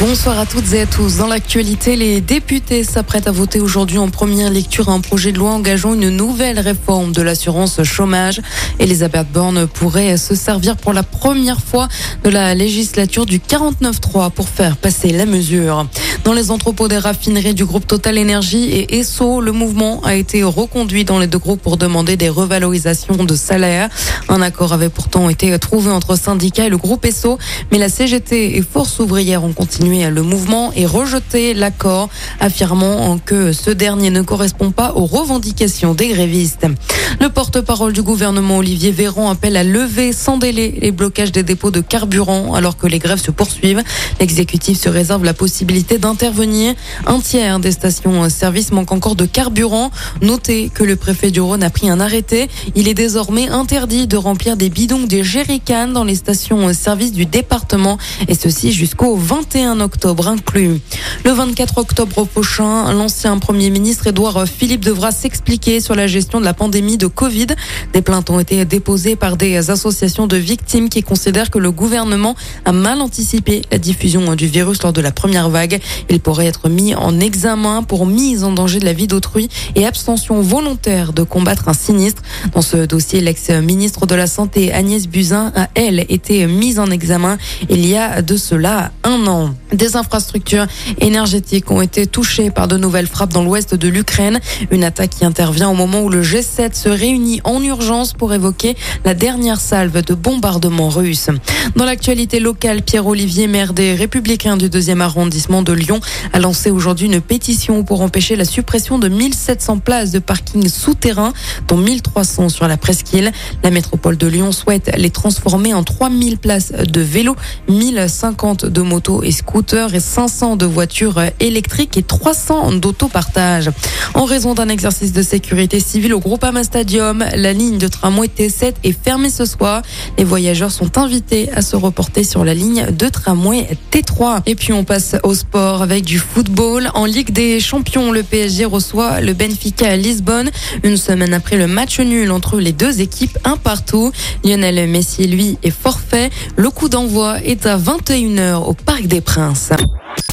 Bonsoir à toutes et à tous. Dans l'actualité, les députés s'apprêtent à voter aujourd'hui en première lecture un projet de loi engageant une nouvelle réforme de l'assurance chômage. Elisabeth Borne pourrait se servir pour la première fois de la législature du 49-3 pour faire passer la mesure. Dans les entrepôts des raffineries du groupe Total Énergie et ESSO, le mouvement a été reconduit dans les deux groupes pour demander des revalorisations de salaire. Un accord avait pourtant été trouvé entre syndicats et le groupe ESSO, mais la CGT et Force ouvrière ont continué le mouvement et rejeté l'accord, affirmant que ce dernier ne correspond pas aux revendications des grévistes. Le porte-parole du gouvernement Olivier Véran appelle à lever sans délai les blocages des dépôts de carburant alors que les grèves se poursuivent. L'exécutif se réserve la possibilité d'intervenir. Un tiers des stations-service manquent encore de carburant. Notez que le préfet du Rhône a pris un arrêté. Il est désormais interdit de remplir des bidons des jerrycans dans les stations-service du département et ceci jusqu'au 21 octobre inclus. Le 24 octobre prochain, l'ancien Premier ministre Édouard Philippe devra s'expliquer sur la gestion de la pandémie de Covid. Des plaintes ont été déposées par des associations de victimes qui considèrent que le gouvernement a mal anticipé la diffusion du virus lors de la première vague. Il pourrait être mis en examen pour mise en danger de la vie d'autrui et abstention volontaire de combattre un sinistre. Dans ce dossier, l'ex-ministre de la Santé Agnès Buzyn a, elle, été mise en examen il y a de cela un an. Des infrastructures énergétiques ont été touchées par de nouvelles frappes dans l'ouest de l'Ukraine. Une attaque qui intervient au moment où le G7 se réunit en urgence pour évoquer la dernière salve de bombardements russes. Dans l'actualité locale, Pierre-Olivier, maire des Républicains du deuxième arrondissement de Lyon, a lancé aujourd'hui une pétition pour empêcher la suppression de 1700 places de parking souterrain, dont 1300 sur la presqu'île. La métropole de Lyon souhaite les transformer en 3000 places de vélos, 1050 de motos et scooters et 500 de voitures électriques et 300 d'autopartage. En raison d'un exercice de sécurité civile au Groupama Stadium, la ligne de tramway T7 est fermée ce soir. Les voyageurs sont invités à se reporter sur la ligne de tramway T3. Et puis on passe au sport avec du football. En Ligue des Champions, le PSG reçoit le Benfica à Lisbonne une semaine après le match nul entre les deux équipes, un partout. Lionel Messi, lui, est forfait. Le coup d'envoi est à 21h au Parc des Princes.